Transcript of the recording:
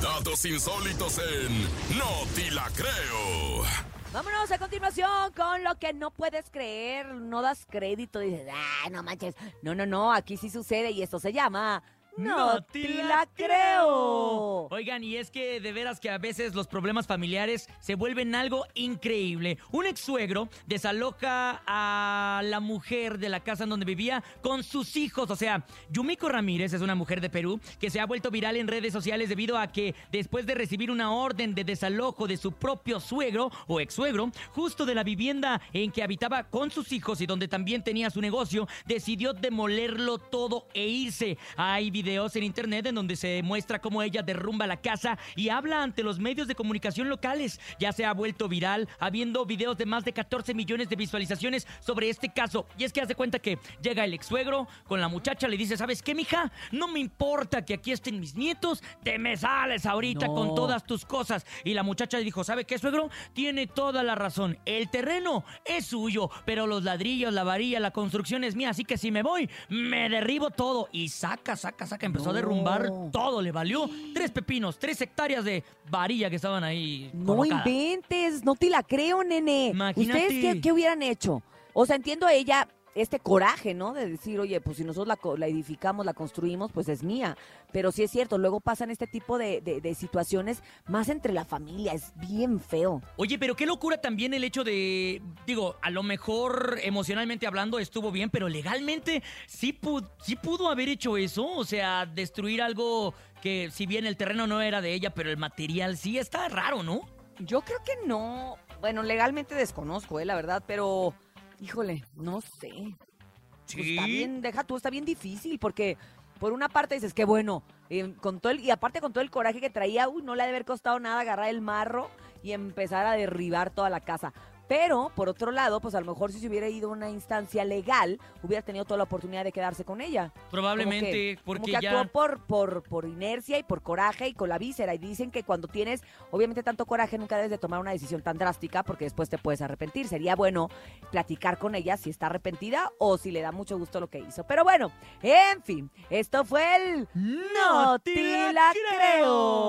Datos insólitos en No Ti La Creo. Vámonos a continuación con lo que no puedes creer, no das crédito, dices, ah, no manches. No, no, no, aquí sí sucede y esto se llama no te la creo. Oigan, y es que de veras que a veces los problemas familiares se vuelven algo increíble. Un ex suegro desaloja a la mujer de la casa en donde vivía con sus hijos. O sea, Yumiko Ramírez es una mujer de Perú que se ha vuelto viral en redes sociales debido a que después de recibir una orden de desalojo de su propio suegro o ex suegro, justo de la vivienda en que habitaba con sus hijos y donde también tenía su negocio, decidió demolerlo todo e irse. Hay videos en internet en donde se muestra cómo ella derrumba la casa y habla ante los medios de comunicación locales. Ya se ha vuelto viral, habiendo videos de más de 14 millones de visualizaciones sobre este caso. Y es que hace cuenta que llega el ex suegro con la muchacha, le dice, ¿sabes qué, mija? No me importa que aquí estén mis nietos, te me sales ahorita con todas tus cosas. Y la muchacha le dijo, ¿sabe qué, suegro? Tiene toda la razón. El terreno es suyo, pero los ladrillos, la varilla, la construcción es mía. Así que si me voy, me derribo todo. Y saca, saca, saca empezó a derrumbar todo, le valió tres pepinos, tres hectáreas de varilla que estaban ahí. No inventes, no te la creo, nene. ¿Ustedes qué, qué hubieran hecho? O sea, entiendo a ella, este coraje, ¿no? De decir, oye, pues si nosotros la, edificamos, la construimos, pues es mía. Pero sí es cierto, luego pasan este tipo de, de, situaciones más entre la familia, es bien feo. Oye, pero qué locura también el hecho de, digo, a lo mejor emocionalmente hablando estuvo bien, pero legalmente sí pudo haber hecho eso, o sea, destruir algo que si bien el terreno no era de ella, pero el material sí está raro, ¿no? Yo creo que no. Bueno, legalmente desconozco, eh, la verdad, pero Híjole, no sé. Sí. Pues está bien, deja tú, está bien difícil porque por una parte dices que bueno, eh, con todo el, y aparte con todo el coraje que traía, uy, no le ha de haber costado nada agarrar el marro y empezar a derribar toda la casa. Pero, por otro lado, pues a lo mejor si se hubiera ido a una instancia legal, hubiera tenido toda la oportunidad de quedarse con ella. Probablemente, porque como que actuó por, por, por inercia y por coraje y con la víscera. Y dicen que cuando tienes, obviamente, tanto coraje, nunca debes de tomar una decisión tan drástica porque después te puedes arrepentir. Sería bueno platicar con ella si está arrepentida o si le da mucho gusto lo que hizo. Pero bueno, en fin, esto fue el... No, te la creo.